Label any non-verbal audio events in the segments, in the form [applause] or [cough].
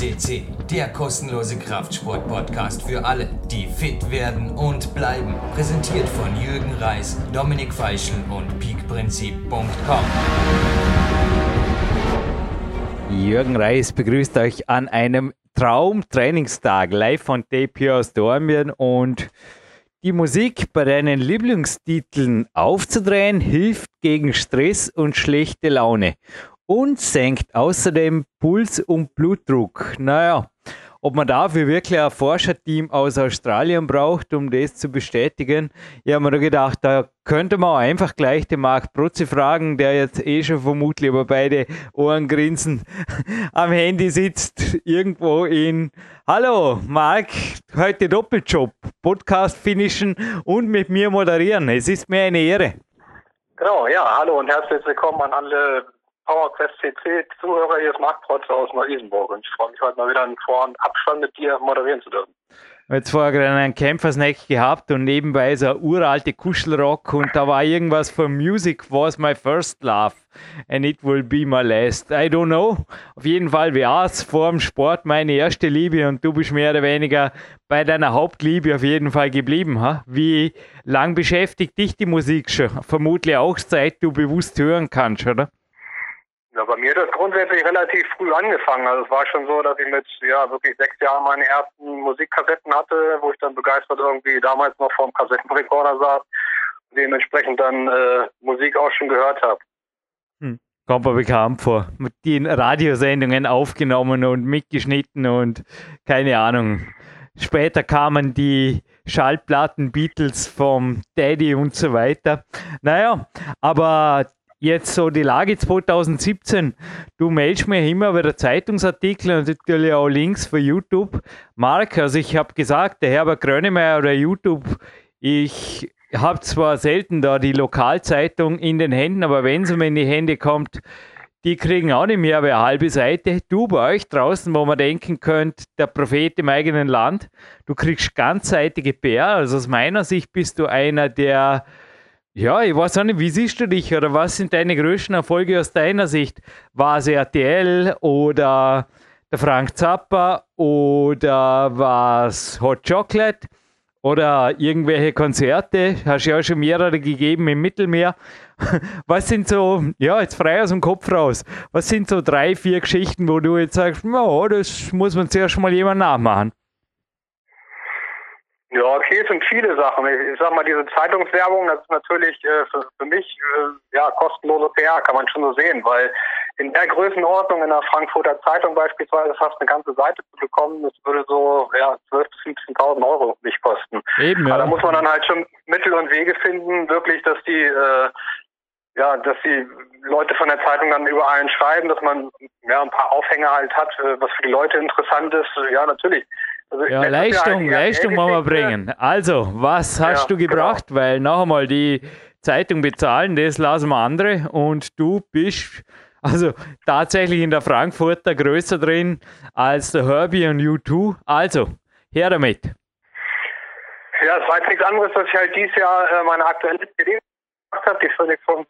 CC, der kostenlose Kraftsport-Podcast für alle, die fit werden und bleiben. Präsentiert von Jürgen Reis, Dominik Feischl und peakprinzip.com. Jürgen Reis begrüßt euch an einem Traumtrainingstag live von TP aus Dormien und die Musik bei deinen Lieblingstiteln aufzudrehen hilft gegen Stress und schlechte Laune und senkt außerdem Puls und Blutdruck. Naja, ob man dafür wirklich ein Forscherteam aus Australien braucht, um das zu bestätigen, ich habe mir da gedacht, da könnte man einfach gleich den Marc Protze fragen, der jetzt eh schon vermutlich über beide Ohren grinsen [laughs] am Handy sitzt, irgendwo in Hallo, Marc, heute Doppeljob, Podcast finishen und mit mir moderieren. Es ist mir eine Ehre. Genau, ja, hallo und herzlich willkommen an alle PowerQuest CC Zuhörer, hier ist Marc Protz aus Neu-Isenburg und ich freue mich heute mal wieder einen Vor- Abstand mit dir moderieren zu dürfen. Jetzt vorher gerade einen Kämpfersnack gehabt und nebenbei so ein uralte Kuschelrock und da war irgendwas von Music was my first love and it will be my last. I don't know. Auf jeden Fall war es vor dem Sport meine erste Liebe und du bist mehr oder weniger bei deiner Hauptliebe auf jeden Fall geblieben. Ha? Wie lang beschäftigt dich die Musik schon? Vermutlich auch seit du bewusst hören kannst, oder? Ja, bei mir hat das grundsätzlich relativ früh angefangen. Also es war schon so, dass ich mit ja wirklich sechs Jahren meine ersten Musikkassetten hatte, wo ich dann begeistert irgendwie damals noch vor dem Kassettenrekorder saß und dementsprechend dann äh, Musik auch schon gehört habe. Hm. Kommt mir bekannt vor. Mit den Radiosendungen aufgenommen und mitgeschnitten und keine Ahnung. Später kamen die Schallplatten Beatles vom Daddy und so weiter. Naja, aber jetzt so die Lage 2017. Du meldest mir immer wieder Zeitungsartikel und natürlich auch Links für YouTube. Mark, also ich habe gesagt, der Herbert Grönemeyer oder YouTube, ich habe zwar selten da die Lokalzeitung in den Händen, aber wenn es um in die Hände kommt, die kriegen auch nicht mehr eine halbe Seite. Du bei euch draußen, wo man denken könnte, der Prophet im eigenen Land, du kriegst ganzseitige PR. Also aus meiner Sicht bist du einer, der ja, ich weiß auch nicht, wie siehst du dich oder was sind deine größten Erfolge aus deiner Sicht? War es RTL oder der Frank Zappa oder war es Hot Chocolate oder irgendwelche Konzerte? Hast du ja auch schon mehrere gegeben im Mittelmeer. [laughs] Was sind so, ja, jetzt frei aus dem Kopf raus, was sind so drei, vier Geschichten, wo du jetzt sagst, no, das muss man zuerst mal jemand nachmachen? Ja, okay, es sind viele Sachen. Ich sag mal, diese Zeitungswerbung, das ist natürlich äh, für, für, mich äh, ja kostenlose PR, kann man schon so sehen, weil in der Größenordnung in der Frankfurter Zeitung beispielsweise fast eine ganze Seite zu bekommen, das würde so ja 12.000 bis 15.000 Euro nicht kosten. Eben, ja. Aber da muss man dann halt schon Mittel und Wege finden, wirklich, dass die äh, ja, dass die Leute von der Zeitung dann über einen schreiben, dass man ja ein paar Aufhänger halt hat, äh, was für die Leute interessant ist. Ja, natürlich also ja, Leistung, Leistung wollen wir bringen. Also, was hast ja, du genau. gebracht? Genau. Weil noch einmal die Zeitung bezahlen, das lassen wir andere und du bist also tatsächlich in der Frankfurter größer drin als der Herbie und U2. Also, her damit. Ja, es war jetzt nichts anderes, dass ich halt dieses Jahr äh, meine aktuelle CD gemacht habe, die Phoenix von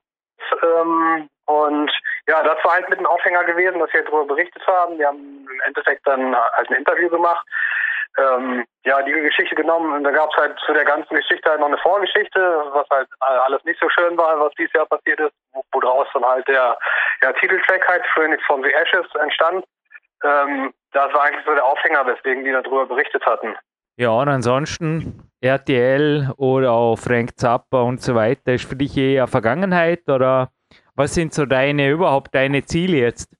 ähm, und ja, das war halt mit ein Aufhänger gewesen, dass wir darüber berichtet haben. Wir haben im Endeffekt dann halt ein Interview gemacht ähm, ja, die Geschichte genommen und da gab es halt zu der ganzen Geschichte halt noch eine Vorgeschichte, was halt alles nicht so schön war, was dieses Jahr passiert ist, woraus dann halt der ja, Titeltrack halt Phoenix from the Ashes entstand. Ähm, das war eigentlich so der Aufhänger, weswegen die darüber berichtet hatten. Ja, und ansonsten RTL oder auch Frank Zappa und so weiter, ist für dich eher Vergangenheit oder was sind so deine, überhaupt deine Ziele jetzt?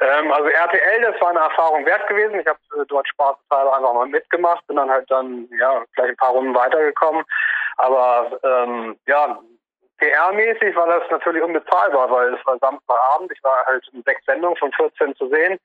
Ähm, also RTL, das war eine Erfahrung wert gewesen. Ich habe äh, dort spaßeshalber einfach mal mitgemacht, bin dann halt dann ja gleich ein paar Runden weitergekommen. Aber ähm, ja, PR-mäßig war das natürlich unbezahlbar, weil es war Samstagabend, ich war halt in sechs Sendungen von 14 zu sehen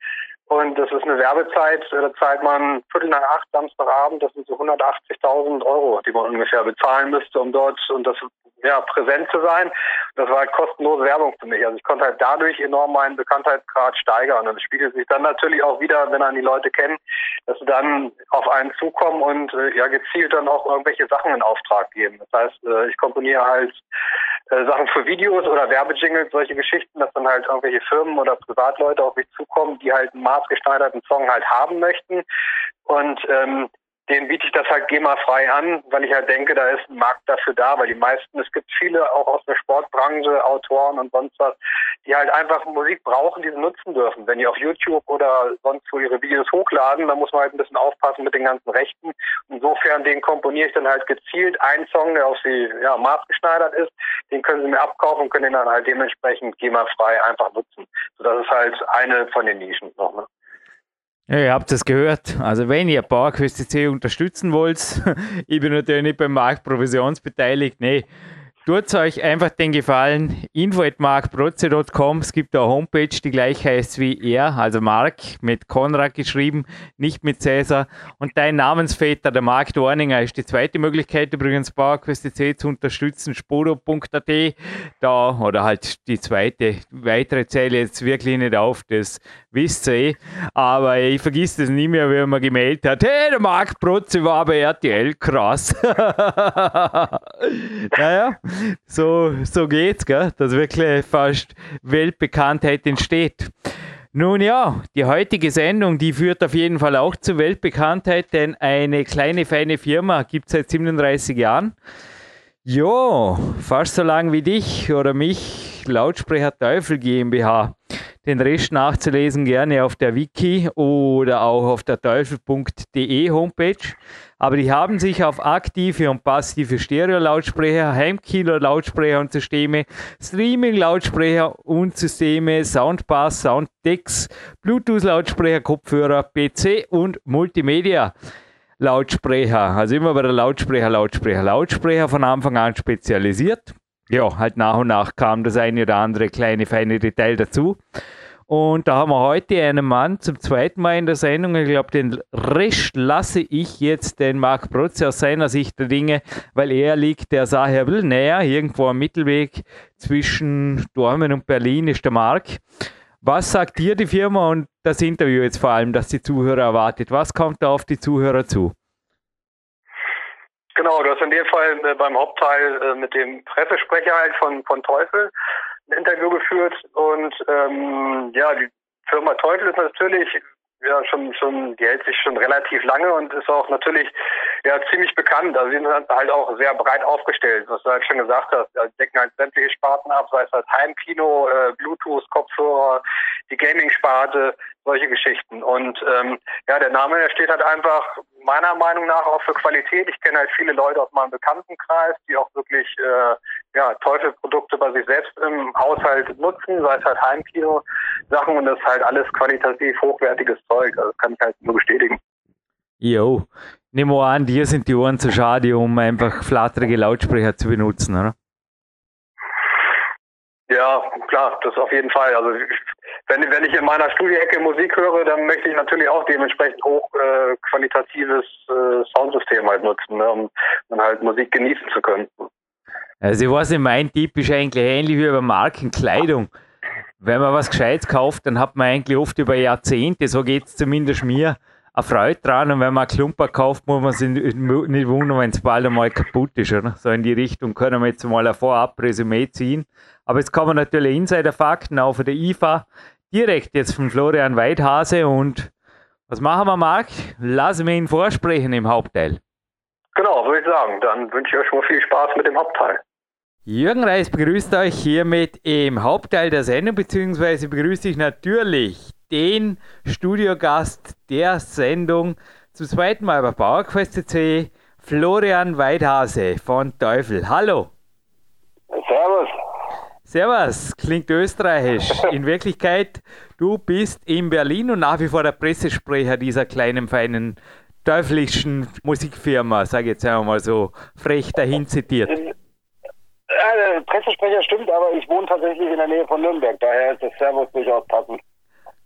und das ist eine Werbezeit, da zahlt man Viertel nach acht Samstagabend, das sind so 180.000 Euro, die man ungefähr bezahlen müsste, um dort und das ja, präsent zu sein. Das war halt kostenlose Werbung für mich. Also ich konnte halt dadurch enorm meinen Bekanntheitsgrad steigern. Und es spiegelt sich dann natürlich auch wieder, wenn dann die Leute kennen, dass sie dann auf einen zukommen und äh, ja gezielt dann auch irgendwelche Sachen in Auftrag geben. Das heißt, äh, ich komponiere halt äh, Sachen für Videos oder Werbejingles, solche Geschichten, dass dann halt irgendwelche Firmen oder Privatleute auf mich zukommen, die halt einen maßgeschneiderten Song halt haben möchten. Und ähm, dem biete ich das halt GEMA-frei an, weil ich halt denke, da ist ein Markt dafür da, weil die meisten, es gibt viele auch aus der Sportbranche, Autoren und sonst was, die halt einfach Musik brauchen, die sie nutzen dürfen. Wenn die auf YouTube oder sonst wo ihre Videos hochladen, dann muss man halt ein bisschen aufpassen mit den ganzen Rechten. Insofern, den komponiere ich dann halt gezielt einen Song, der auf sie ja, maßgeschneidert ist, den können sie mir abkaufen und können den dann halt dementsprechend GEMA-frei einfach nutzen. So, das ist halt eine von den Nischen noch. Ne? Ja, ihr habt es gehört. Also wenn ihr PowerQuest unterstützen wollt, [laughs] ich bin natürlich nicht beim Markt provisionsbeteiligt, nee, Tut euch einfach den Gefallen, info.markprotze.com, es gibt eine Homepage, die gleich heißt wie er, also Mark, mit Konrad geschrieben, nicht mit Cäsar. Und dein Namensväter, der Mark Dorninger, ist die zweite Möglichkeit, übrigens PowerQuest.c zu unterstützen, spodo.at, da, oder halt die zweite, weitere zähle jetzt wirklich nicht auf, das wisst ihr eh. Aber ich vergiss das nie mehr, wie man gemeldet hat, hey, der Mark Protze war bei RTL, krass. [laughs] naja, so, so geht's, gell? dass wirklich fast Weltbekanntheit entsteht. Nun ja, die heutige Sendung, die führt auf jeden Fall auch zur Weltbekanntheit, denn eine kleine, feine Firma gibt es seit 37 Jahren. Jo, fast so lang wie dich oder mich, Lautsprecher Teufel GmbH. Den Rest nachzulesen gerne auf der Wiki oder auch auf der teufel.de Homepage. Aber die haben sich auf aktive und passive Stereo-Lautsprecher, Heimkino-Lautsprecher und Systeme, Streaming-Lautsprecher und Systeme, Soundbass, Sounddecks, Bluetooth-Lautsprecher, Kopfhörer, PC und Multimedia. Lautsprecher, also immer bei der Lautsprecher, Lautsprecher, Lautsprecher von Anfang an spezialisiert ja, halt nach und nach kam das eine oder andere kleine, feine Detail dazu. Und da haben wir heute einen Mann zum zweiten Mal in der Sendung. Ich glaube, den Rest lasse ich jetzt den Marc Protze aus seiner Sicht der Dinge, weil er liegt der Sache ein bisschen näher. Irgendwo am Mittelweg zwischen Dormen und Berlin ist der Marc. Was sagt dir die Firma und das Interview jetzt vor allem, das die Zuhörer erwartet? Was kommt da auf die Zuhörer zu? Genau, du hast in dem Fall äh, beim Hauptteil äh, mit dem Pressesprecher halt von, von Teufel ein Interview geführt und ähm, ja, die Firma Teufel ist natürlich ja schon schon die hält sich schon relativ lange und ist auch natürlich ja ziemlich bekannt. Also sind halt auch sehr breit aufgestellt, was du halt schon gesagt hast. Also decken halt sämtliche Sparten ab, sei es halt Heimkino, äh, Bluetooth, Kopfhörer, die Gaming-Sparte, solche Geschichten. Und ähm, ja, der Name der steht halt einfach meiner Meinung nach auch für Qualität. Ich kenne halt viele Leute aus meinem Bekanntenkreis, die auch wirklich äh, ja, Teufelprodukte bei sich selbst im Haushalt nutzen, sei es halt Heimkino-Sachen und das ist halt alles qualitativ hochwertiges Zeug. Also das kann ich halt nur bestätigen. Jo, nehmen wir an, dir sind die Ohren zu schade, um einfach flatterige Lautsprecher zu benutzen, oder? Ja, klar, das auf jeden Fall. Also wenn, wenn ich in meiner Studieecke Musik höre, dann möchte ich natürlich auch dementsprechend hochqualitatives äh, äh, Soundsystem halt nutzen, ne, um dann halt Musik genießen zu können. Also ich weiß nicht, mein Tipp ist eigentlich ähnlich wie bei Markenkleidung. Wenn man was Gescheites kauft, dann hat man eigentlich oft über Jahrzehnte, so geht es zumindest mir, eine Freude dran. Und wenn man einen Klumper kauft, muss man sich nicht wundern, wenn es bald einmal kaputt ist. Oder? So in die Richtung können wir jetzt mal ein Vorab-Resümee ziehen. Aber jetzt kommen natürlich Insider-Fakten auch von der IFA direkt jetzt von Florian Weidhase. Und was machen wir, Marc? Lassen wir ihn vorsprechen im Hauptteil. Genau, würde ich sagen. Dann wünsche ich euch schon mal viel Spaß mit dem Hauptteil. Jürgen Reis begrüßt euch hiermit im Hauptteil der Sendung, beziehungsweise begrüße ich natürlich den Studiogast der Sendung zum zweiten Mal bei PowerQuest.c, Florian Weidhase von Teufel. Hallo. Servus. Klingt österreichisch. In Wirklichkeit, du bist in Berlin und nach wie vor der Pressesprecher dieser kleinen, feinen, teuflischen Musikfirma, sage ich jetzt einmal so frech dahin zitiert. Ja, Pressesprecher stimmt, aber ich wohne tatsächlich in der Nähe von Nürnberg, daher ist das Servus durchaus passend.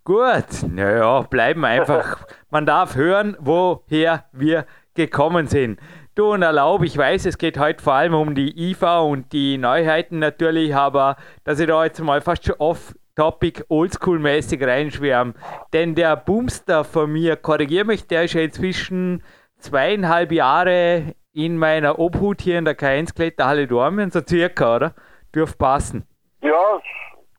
Gut, naja, bleiben einfach. Man darf hören, woher wir gekommen sind. Du und erlaub, ich weiß, es geht heute vor allem um die IFA und die Neuheiten natürlich, aber dass ich da jetzt mal fast schon off-topic, oldschool-mäßig reinschwärme. Denn der Boomster von mir, korrigiere mich, der ist ja inzwischen zweieinhalb Jahre in meiner Obhut hier in der K1 Kletterhalle Dormen, so circa, oder? Dürfte passen. Ja,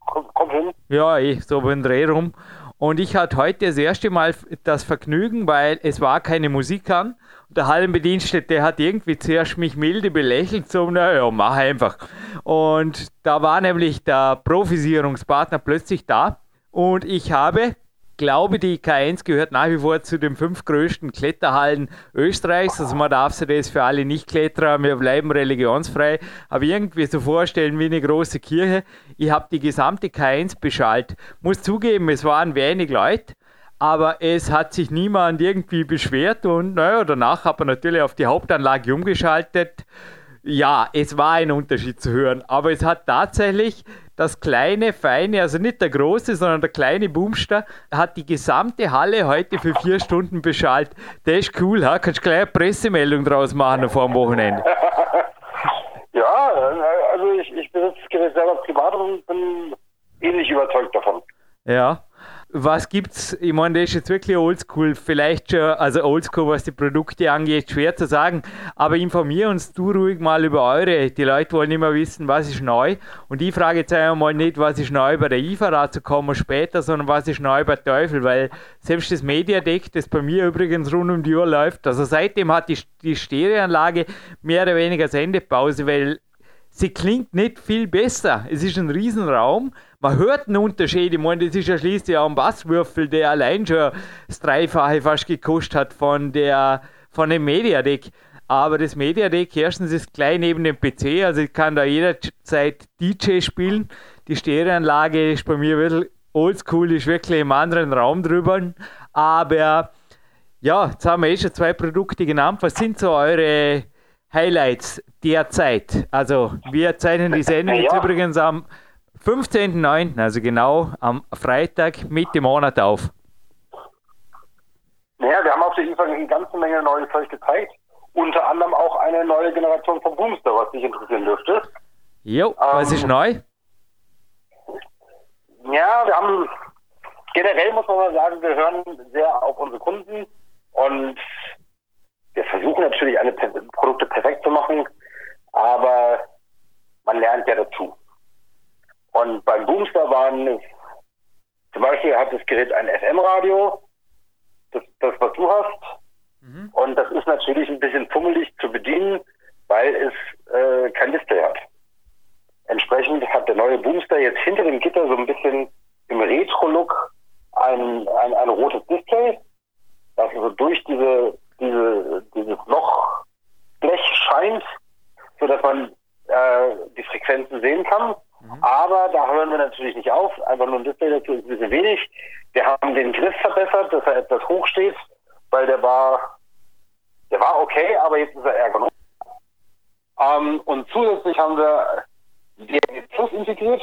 kommt hin. Ja, eh, so den Dreh rum. Und ich hatte heute das erste Mal das Vergnügen, weil es war keine Musik an. Der Hallenbedienstete hat irgendwie zuerst mich milde belächelt, so, naja, mach einfach. Und da war nämlich der Profisierungspartner plötzlich da. Und ich habe glaube, die K1 gehört nach wie vor zu den fünf größten Kletterhallen Österreichs. Also man darf sich das für alle Nicht-Kletterer, wir bleiben religionsfrei, aber irgendwie so vorstellen wie eine große Kirche. Ich habe die gesamte K1 beschallt. Muss zugeben, es waren wenig Leute. Aber es hat sich niemand irgendwie beschwert und naja, danach hat man natürlich auf die Hauptanlage umgeschaltet. Ja, es war ein Unterschied zu hören, aber es hat tatsächlich das kleine, feine, also nicht der große, sondern der kleine Boomster, hat die gesamte Halle heute für vier Stunden beschallt. Der ist cool, ha? kannst gleich eine Pressemeldung draus machen vor dem Wochenende. [laughs] ja, also ich, ich besitze das Gerät selber privat und bin ähnlich überzeugt davon. Ja was gibt's? Ich meine, das ist jetzt wirklich oldschool, vielleicht schon, also oldschool, was die Produkte angeht, schwer zu sagen, aber informier uns du ruhig mal über eure. Die Leute wollen immer wissen, was ist neu. Und ich frage jetzt einmal nicht, was ist neu bei der IFA, dazu kommen später, sondern was ist neu bei Teufel, weil selbst das Mediadeck, das bei mir übrigens rund um die Uhr läuft, also seitdem hat die, die Stereoanlage mehr oder weniger Sendepause, weil sie klingt nicht viel besser. Es ist ein Riesenraum. Man hört einen Unterschied. Ich meine, das ist ja schließlich auch ein Basswürfel, der allein schon das Dreifache fast gekostet hat von, der, von dem Mediadeck. Aber das Mediadeck, erstens ist gleich neben dem PC, also ich kann da jederzeit DJ spielen. Die Stereoanlage ist bei mir wirklich oldschool, ist wirklich im anderen Raum drüber. Aber ja, jetzt haben wir eh schon zwei Produkte genannt. Was sind so eure Highlights derzeit. Also wir zeichnen die Sendung ja. jetzt übrigens am 15.09., also genau am Freitag Mitte Monat auf. Naja, wir haben auf der IFA eine ganze Menge neues Zeug gezeigt. Unter anderem auch eine neue Generation von Boomster, was dich interessieren dürfte. Jo, ähm, was ist neu? Ja, wir haben generell muss man mal sagen, wir hören sehr auf unsere Kunden und wir versuchen natürlich alle Produkte perfekt zu machen, aber man lernt ja dazu. Und beim Boomster waren zum Beispiel hat das Gerät ein FM-Radio, das, das, was du hast. Mhm. Und das ist natürlich ein bisschen fummelig zu bedienen, weil es äh, kein Display hat. Entsprechend hat der neue Boomster jetzt hinter dem Gitter so ein bisschen im Retro-Look ein, ein, ein rotes Display, das also durch diese diese, dieses Lochblech scheint, sodass man äh, die Frequenzen sehen kann. Mhm. Aber da hören wir natürlich nicht auf. Einfach nur ein Display dazu ist ein bisschen wenig. Wir haben den Griff verbessert, dass er etwas hoch steht, weil der war, der war okay, aber jetzt ist er ergonomisch. Ähm, und zusätzlich haben wir DRG Plus integriert.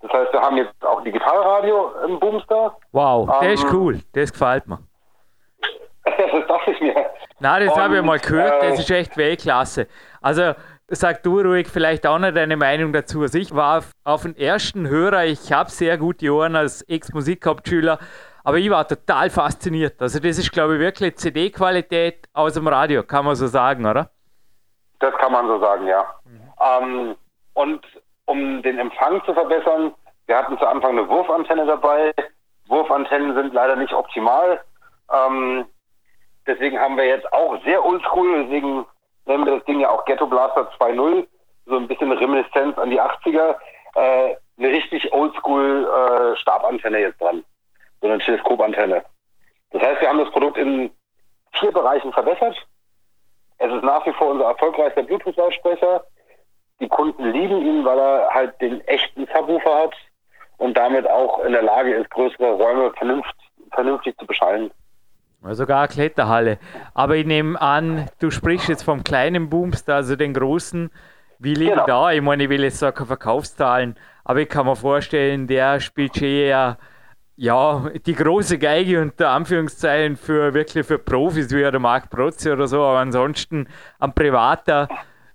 Das heißt, wir haben jetzt auch Digitalradio im Boomster. Wow, der ähm, ist cool. Das gefällt mir. [laughs] das dachte ich mir. Nein, das habe ich mal gehört, das äh, ist echt Weltklasse. Also sag du ruhig vielleicht auch noch deine Meinung dazu. Also ich war auf, auf den ersten Hörer, ich habe sehr gute Ohren als Ex-Musikhauptschüler, aber ich war total fasziniert. Also das ist, glaube ich, wirklich CD-Qualität aus dem Radio, kann man so sagen, oder? Das kann man so sagen, ja. Mhm. Ähm, und um den Empfang zu verbessern, wir hatten zu Anfang eine Wurfantenne dabei. Wurfantennen sind leider nicht optimal. Ähm, Deswegen haben wir jetzt auch sehr oldschool, deswegen nennen wir das Ding ja auch Ghetto Blaster 2.0, so ein bisschen Reminiszenz an die 80er, äh, eine richtig oldschool äh, Stabantenne jetzt dran, so eine Teleskopantenne. Das heißt, wir haben das Produkt in vier Bereichen verbessert. Es ist nach wie vor unser erfolgreichster Bluetooth-Lautsprecher. Die Kunden lieben ihn, weil er halt den echten Subwoofer hat und damit auch in der Lage ist, größere Räume vernünftig, vernünftig zu beschallen. Sogar Kletterhalle. Aber ich nehme an, du sprichst jetzt vom kleinen Boomster, also den großen. Wie liegen genau. da? Ich meine, ich will jetzt sagen Verkaufszahlen, aber ich kann mir vorstellen, der spielt schon eher ja, die große Geige unter Anführungszeichen für wirklich für Profis wie der Marc Protze oder so, aber ansonsten ein privater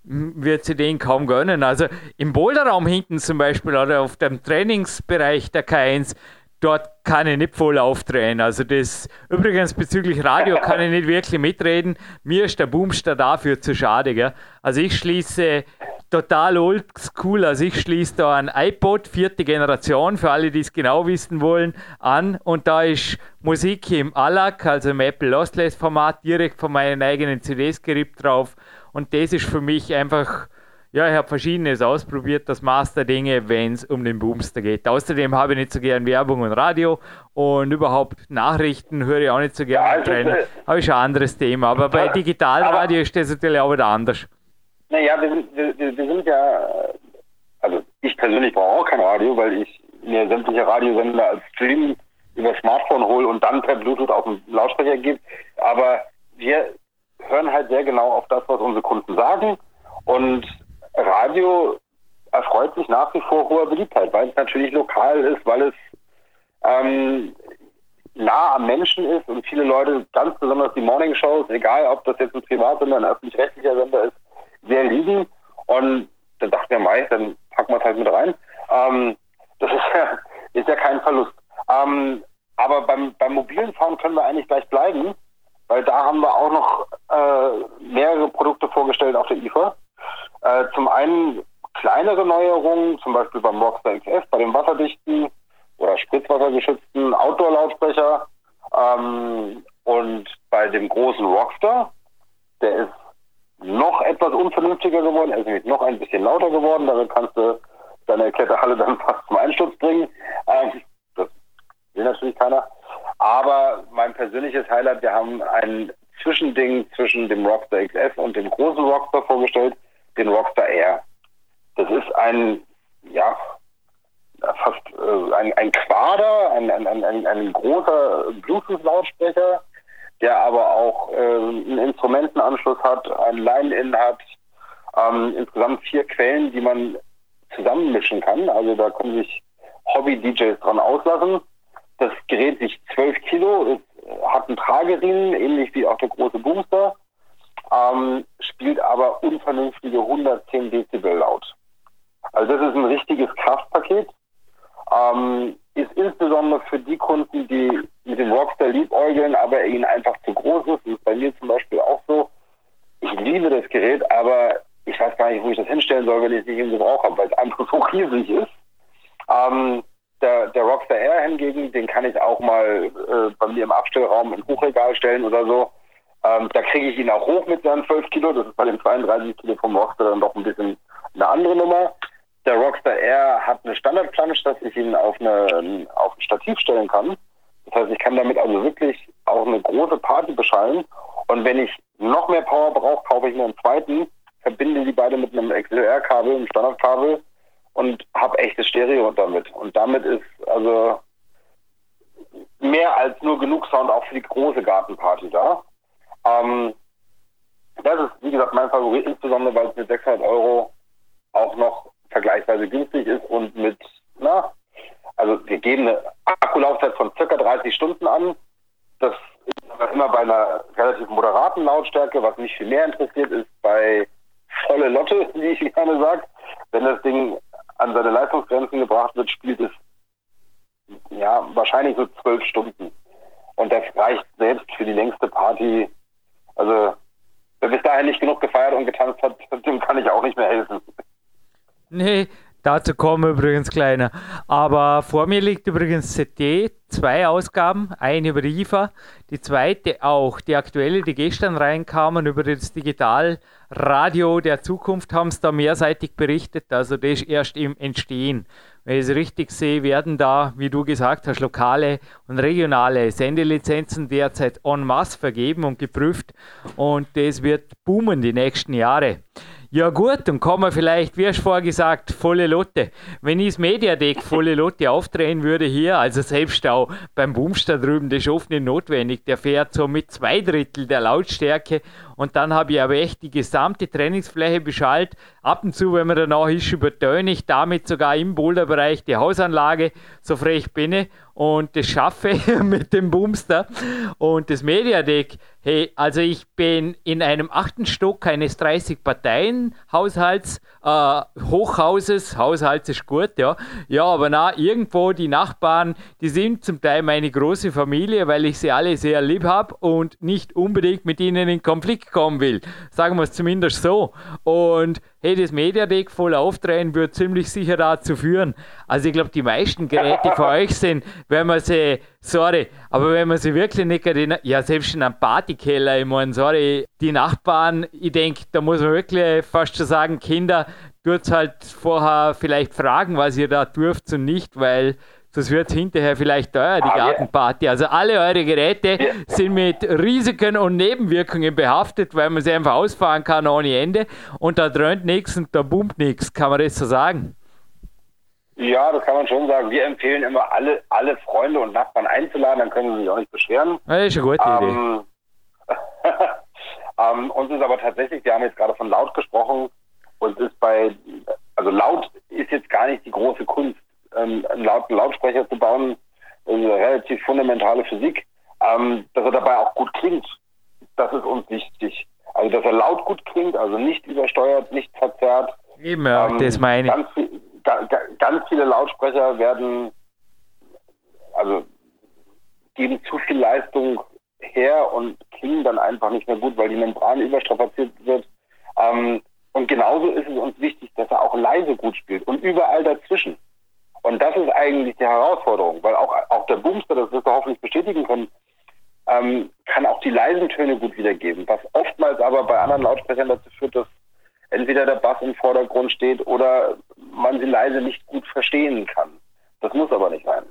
wird sie den kaum gönnen. Also im Boulderraum hinten zum Beispiel oder auf dem Trainingsbereich der K1 dort kann ich nicht voll aufdrehen. Also das, übrigens bezüglich Radio [laughs] kann ich nicht wirklich mitreden. Mir ist der Boomster dafür zu schade. Gell? Also ich schließe total oldschool. Also ich schließe da ein iPod, vierte Generation, für alle, die es genau wissen wollen, an. Und da ist Musik im ALAC, also im Apple Lossless Format, direkt von meinen eigenen CDs gerippt drauf. Und das ist für mich einfach, ja, ich habe verschiedenes ausprobiert, das Maß der Dinge, wenn es um den Boomster geht. Außerdem habe ich nicht so gern Werbung und Radio und überhaupt Nachrichten höre ich auch nicht so gern. Ja, also, habe ich schon ein anderes Thema. Aber bei Digitalradio ist das natürlich auch wieder anders. Naja, wir sind, wir, wir sind ja, also ich persönlich brauche auch kein Radio, weil ich mir sämtliche Radiosender als Stream über Smartphone hole und dann per Bluetooth auf den Lautsprecher gebe. Aber wir hören halt sehr genau auf das, was unsere Kunden sagen. Und Radio erfreut sich nach wie vor hoher Beliebtheit, weil es natürlich lokal ist, weil es ähm, nah am Menschen ist und viele Leute, ganz besonders die Morning Shows, egal ob das jetzt ein Privatsender, ein öffentlich-rechtlicher Sender ist, sehr lieben. Und dann dachte wir, Mai, dann packen wir es halt mit rein. Ähm, das ist ja, ist ja kein Verlust. Ähm, aber beim, beim mobilen Fahren können wir eigentlich gleich bleiben, weil da haben wir auch noch äh, mehrere Produkte vorgestellt auf der IFA. Äh, zum einen kleinere Neuerungen, zum Beispiel beim Rockstar XS, bei dem wasserdichten oder spritzwassergeschützten Outdoor-Lautsprecher ähm, und bei dem großen Rockstar, der ist noch etwas unvernünftiger geworden, er ist nämlich noch ein bisschen lauter geworden, damit kannst du deine Kletterhalle dann [laughs] fast zum Einsturz bringen. Ähm, das will natürlich keiner. Aber mein persönliches Highlight, wir haben ein Zwischending zwischen dem Rockstar XS und dem großen Rockstar vorgestellt, den Rockstar Air. Das ist ein, ja, fast äh, ein, ein Quader, ein, ein, ein, ein großer Bluetooth-Lautsprecher, der aber auch äh, einen Instrumentenanschluss hat, ein Line-In hat, ähm, insgesamt vier Quellen, die man zusammenmischen kann. Also da können sich Hobby-DJs dran auslassen. Das Gerät wiegt 12 Kilo, hat einen Trageriemen, ähnlich wie auch der große spielt aber unvernünftige 110 Dezibel laut. Also das ist ein richtiges Kraftpaket. Ähm, ist insbesondere für die Kunden, die mit dem Rockstar liebäugeln, aber ihnen einfach zu groß ist. Das ist bei mir zum Beispiel auch so. Ich liebe das Gerät, aber ich weiß gar nicht, wo ich das hinstellen soll, wenn ich es nicht im Gebrauch habe, weil es einfach so [laughs] riesig ist. Ähm, der, der Rockstar Air hingegen, den kann ich auch mal äh, bei mir im Abstellraum im Hochregal stellen oder so. Ähm, da kriege ich ihn auch hoch mit seinen 12 Kilo. Das ist bei dem 32 Kilo vom Rockstar dann doch ein bisschen eine andere Nummer. Der Rockstar Air hat eine Standardplanche, dass ich ihn auf, eine, auf ein Stativ stellen kann. Das heißt, ich kann damit also wirklich auch eine große Party beschallen. Und wenn ich noch mehr Power brauche, kaufe ich mir einen zweiten, verbinde die beide mit einem XLR-Kabel, einem Standardkabel und habe echtes Stereo damit. Und damit ist also mehr als nur genug Sound auch für die große Gartenparty da. Ähm, das ist, wie gesagt, mein Favorit, insbesondere weil es mit 600 Euro auch noch vergleichsweise günstig ist und mit, na, also wir geben eine Akkulaufzeit von circa 30 Stunden an. Das ist immer bei einer relativ moderaten Lautstärke. Was mich viel mehr interessiert, ist bei volle Lotte, [laughs] wie ich gerne sage. Wenn das Ding an seine Leistungsgrenzen gebracht wird, spielt es ja wahrscheinlich so zwölf Stunden. Und das reicht selbst für die längste Party. Also wer bis dahin nicht genug gefeiert und getanzt hat, [laughs] dem kann ich auch nicht mehr helfen. Nee, dazu kommen übrigens kleiner. Aber vor mir liegt übrigens CD, zwei Ausgaben, eine über IFA, die zweite auch, die aktuelle, die gestern reinkamen über das Digitalradio der Zukunft, haben es da mehrseitig berichtet, also das ist erst im Entstehen. Wenn ich es richtig sehe, werden da, wie du gesagt hast, lokale und regionale Sendelizenzen derzeit en masse vergeben und geprüft und das wird boomen die nächsten Jahre. Ja gut, dann kann man vielleicht, wie hast du vorher gesagt, volle Lotte. Wenn ich das Mediadeck volle Lotte aufdrehen würde hier, also selbst auch beim Boomster drüben, das ist oft nicht notwendig, der fährt so mit zwei Drittel der Lautstärke und dann habe ich aber echt die gesamte Trainingsfläche beschallt. Ab und zu, wenn man danach ist, übertöne ich damit sogar im Boulderbereich die Hausanlage, so frech bin ich und das schaffe [laughs] mit dem Boomster. Und das Mediadeck, hey, also ich bin in einem achten Stock eines 30 Parteien Haushalts, äh, Hochhauses, Haushalt ist gut, ja. Ja, aber na, irgendwo die Nachbarn, die sind zum Teil meine große Familie, weil ich sie alle sehr lieb habe und nicht unbedingt mit ihnen in Konflikt kommen will. Sagen wir es zumindest so. Und hey, das Mediadeck voll aufdrehen wird ziemlich sicher dazu führen. Also ich glaube, die meisten Geräte für euch sind, wenn man sie, sorry, aber wenn man sie wirklich nicht, ja selbst in einem Partykeller, ich meine, sorry, die Nachbarn, ich denke, da muss man wirklich fast schon sagen, Kinder, tut halt vorher vielleicht fragen, was ihr da dürft und nicht, weil das wird hinterher vielleicht teuer, die ah, Gartenparty. Also alle eure Geräte ja. sind mit Risiken und Nebenwirkungen behaftet, weil man sie einfach ausfahren kann ohne Ende. Und da dröhnt nichts und da boomt nichts. Kann man das so sagen? Ja, das kann man schon sagen. Wir empfehlen immer, alle, alle Freunde und Nachbarn einzuladen, dann können sie sich auch nicht beschweren. das ist eine gute ähm, Idee. [laughs] ähm, uns ist aber tatsächlich, wir haben jetzt gerade von laut gesprochen, und ist bei, also laut ist jetzt gar nicht die große Kunst ähm, einen lauten Lautsprecher zu bauen, eine relativ fundamentale Physik. Ähm, dass er dabei auch gut klingt, das ist uns wichtig. Also, dass er laut gut klingt, also nicht übersteuert, nicht verzerrt. Ja, ähm, das meine ich. Ganz, ga, ganz viele Lautsprecher werden, also geben zu viel Leistung her und klingen dann einfach nicht mehr gut, weil die Membran überstrapaziert wird. Ähm, und genauso ist es uns wichtig, dass er auch leise gut spielt und überall dazwischen. Und das ist eigentlich die Herausforderung, weil auch, auch der Boomster, das wirst du hoffentlich bestätigen können, ähm, kann auch die leisen Töne gut wiedergeben, was oftmals aber bei anderen Lautsprechern dazu führt, dass entweder der Bass im Vordergrund steht oder man sie leise nicht gut verstehen kann. Das muss aber nicht sein.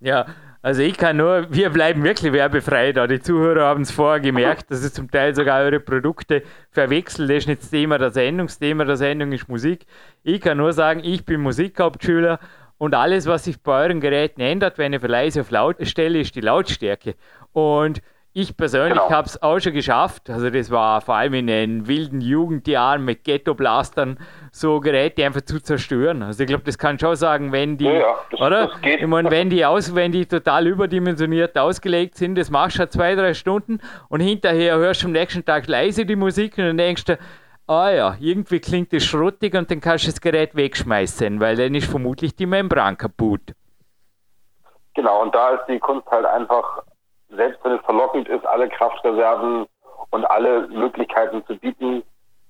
Ja, also ich kann nur, wir bleiben wirklich werbefrei da. Die Zuhörer haben es vorher gemerkt, dass es zum Teil sogar eure Produkte verwechseln. Das ist nicht das Thema der Sendung, das Thema der Sendung ist Musik. Ich kann nur sagen, ich bin Musikhauptschüler und alles, was sich bei euren Geräten ändert, wenn ich für leise auf laut stelle, ist die Lautstärke. Und ich persönlich genau. habe es auch schon geschafft. Also das war vor allem in den wilden Jugendjahren mit Ghetto-Blastern so Geräte einfach zu zerstören. Also ich glaube, das kann schon sagen, wenn die, ja, ja, das, oder? Das ich meine, wenn die aus, wenn die total überdimensioniert ausgelegt sind, das machst du halt zwei, drei Stunden und hinterher hörst du am nächsten Tag leise die Musik und dann denkst du, ah ja, irgendwie klingt das schrottig und dann kannst du das Gerät wegschmeißen, weil dann ist vermutlich die Membran kaputt. Genau, und da ist die Kunst halt einfach selbst wenn es verlockend ist, alle Kraftreserven und alle Möglichkeiten zu bieten,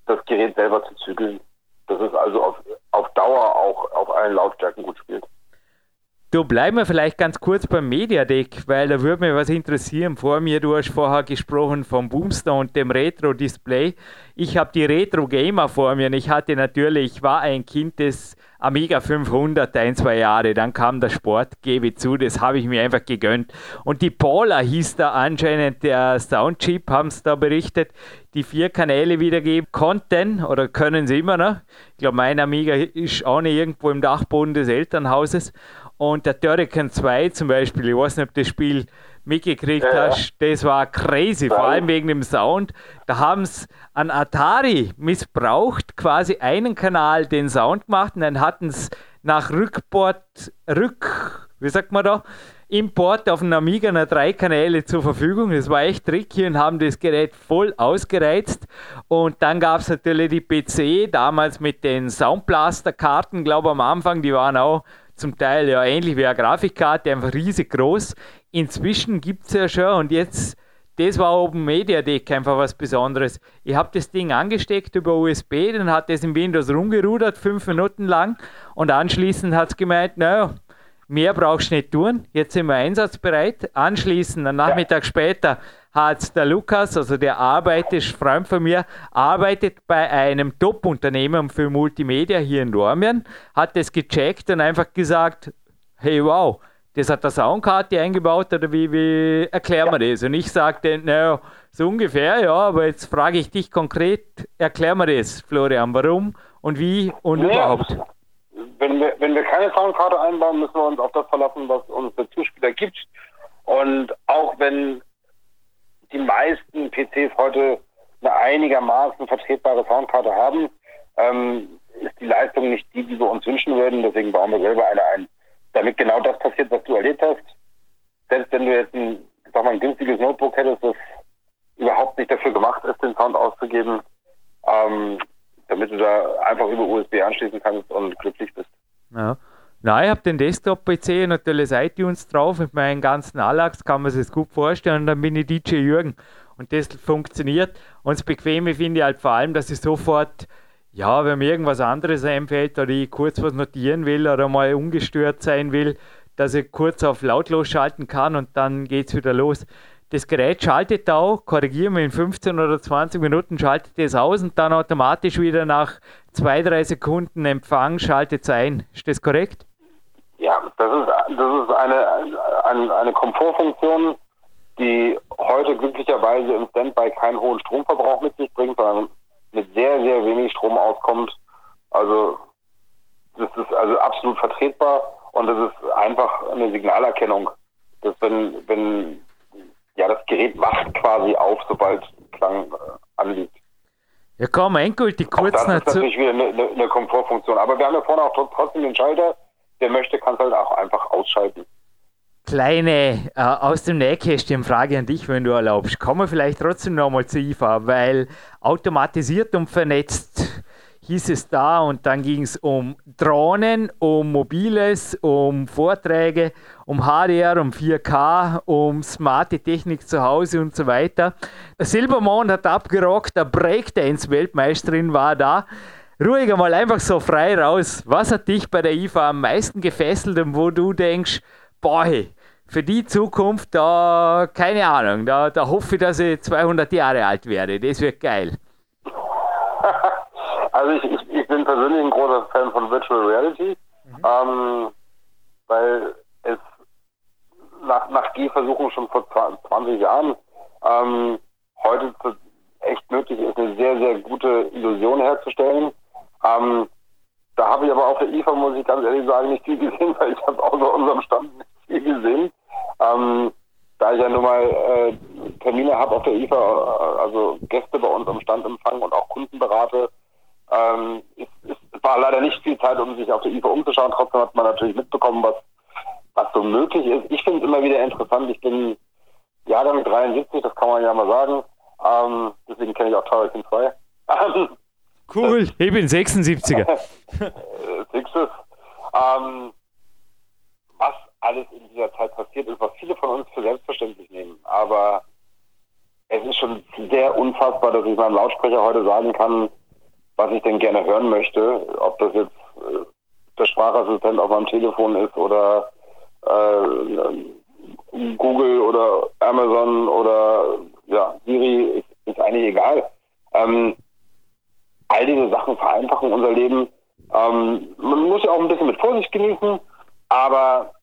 das Gerät selber zu zügeln. Das ist also auf, auf Dauer auch auf allen Lautstärken gut spielt. Du bleiben wir vielleicht ganz kurz beim Mediadeck, weil da würde mich was interessieren. Vor mir, du hast vorher gesprochen vom Boomster und dem Retro-Display. Ich habe die Retro-Gamer vor mir und ich hatte natürlich, ich war ein Kind des Amiga 500, ein, zwei Jahre. Dann kam der Sport, gebe zu, das habe ich mir einfach gegönnt. Und die Paula hieß da anscheinend der Soundchip, haben es da berichtet, die vier Kanäle wiedergeben konnten oder können sie immer noch. Ich glaube, mein Amiga ist auch nicht irgendwo im Dachboden des Elternhauses. Und der Turrican 2 zum Beispiel, ich weiß nicht, ob das Spiel mitgekriegt ja, hast, das war crazy, vor allem wegen dem Sound. Da haben es an Atari missbraucht, quasi einen Kanal den Sound gemacht und dann hatten es nach Rückport, Rück, wie sagt man da, Import auf den Amiga noch drei Kanäle zur Verfügung. Das war echt tricky und haben das Gerät voll ausgereizt. Und dann gab es natürlich die PC, damals mit den Soundblaster-Karten, glaube ich am Anfang, die waren auch zum Teil ja ähnlich wie eine Grafikkarte, einfach riesig groß. Inzwischen gibt es ja schon und jetzt, das war Open Media Deck einfach was Besonderes. Ich habe das Ding angesteckt über USB, dann hat es in Windows rumgerudert, fünf Minuten lang und anschließend hat es gemeint, naja, mehr brauchst du nicht tun, jetzt sind wir einsatzbereit. Anschließend, einen Nachmittag ja. später, hat der Lukas, also der arbeitet, Freund von mir, arbeitet bei einem Top-Unternehmen für Multimedia hier in Dormien, hat das gecheckt und einfach gesagt, hey wow, das hat der Soundkarte eingebaut oder wie, wie erklären wir das? Und ich sagte, naja, so ungefähr, ja, aber jetzt frage ich dich konkret, erklär mir das, Florian, warum und wie und ja, überhaupt. Wenn wir, wenn wir keine Soundkarte einbauen, müssen wir uns auf das verlassen, was uns der Zuspieler gibt. Und auch wenn die meisten PCs heute eine einigermaßen vertretbare Soundkarte haben, ähm, ist die Leistung nicht die, die wir uns wünschen würden. Deswegen bauen wir selber eine ein. Damit genau das passiert, was du erlebt hast. Selbst wenn du jetzt ein, sag mal, ein günstiges Notebook hättest, das überhaupt nicht dafür gemacht ist, den Sound auszugeben, ähm, damit du da einfach über USB anschließen kannst und glücklich bist. Ja. Nein, ich habe den Desktop-PC natürlich iTunes drauf mit meinen ganzen Allax, kann man sich das gut vorstellen. Und dann bin ich DJ Jürgen. und das funktioniert. Und das Bequeme finde ich halt vor allem, dass ich sofort, ja, wenn mir irgendwas anderes einfällt oder ich kurz was notieren will oder mal ungestört sein will, dass ich kurz auf lautlos schalten kann und dann geht es wieder los. Das Gerät schaltet auch, korrigieren wir in 15 oder 20 Minuten, schaltet es aus und dann automatisch wieder nach zwei, drei Sekunden Empfang schaltet es ein. Ist das korrekt? Ja, das ist, das ist eine, eine, eine Komfortfunktion, die heute glücklicherweise im Standby keinen hohen Stromverbrauch mit sich bringt, sondern mit sehr, sehr wenig Strom auskommt. Also das ist also absolut vertretbar und das ist einfach eine Signalerkennung, dass wenn, wenn ja das Gerät wacht quasi auf, sobald Klang äh, anliegt. Ja komm, endgültig kurz auch das ist natürlich wieder eine, eine, eine Komfortfunktion. Aber wir haben ja vorne auch trotzdem den Schalter, der möchte, kann es halt auch einfach ausschalten. Kleine äh, aus dem Nähkästchen Frage an dich, wenn du erlaubst. Kommen wir vielleicht trotzdem nochmal zu IFA, weil automatisiert und vernetzt hieß es da und dann ging es um Drohnen, um Mobiles, um Vorträge, um HDR, um 4K, um smarte Technik zu Hause und so weiter. Silbermond hat abgerockt, der Breakdance-Weltmeisterin war da. Ruhig einmal einfach so frei raus. Was hat dich bei der IFA am meisten gefesselt und wo du denkst, boah, für die Zukunft, da, keine Ahnung, da, da hoffe ich, dass ich 200 Jahre alt werde. Das wird geil. [laughs] Also ich, ich, ich, bin persönlich ein großer Fan von Virtual Reality, mhm. ähm, weil es nach, nach Gehversuchen schon vor 20 Jahren ähm, heute echt möglich ist, eine sehr, sehr gute Illusion herzustellen. Ähm, da habe ich aber auf der IFA, muss ich ganz ehrlich sagen, nicht viel gesehen, [laughs] weil ich habe außer unserem Stand nicht viel gesehen. Ähm, da ich ja nun mal äh, Termine habe auf der IFA, äh, also Gäste bei uns am Stand empfangen und auch Kunden berate, ähm, es, es, war leider nicht viel Zeit, um sich auf der IFA umzuschauen. Trotzdem hat man natürlich mitbekommen, was, was so möglich ist. Ich finde es immer wieder interessant. Ich bin Jahrgang 73, das kann man ja mal sagen. Ähm, deswegen kenne ich auch Tower 2. [laughs] cool, ich bin 76er. [laughs] Sixes. Ähm, was alles in dieser Zeit passiert ist, was viele von uns für selbstverständlich nehmen. Aber es ist schon sehr unfassbar, dass ich meinem Lautsprecher heute sagen kann, was ich denn gerne hören möchte. Ob das jetzt äh, der Sprachassistent auf meinem Telefon ist oder äh, Google oder Amazon oder ja, Siri, ist, ist eigentlich egal. Ähm, all diese Sachen vereinfachen unser Leben. Ähm, man muss ja auch ein bisschen mit Vorsicht genießen, aber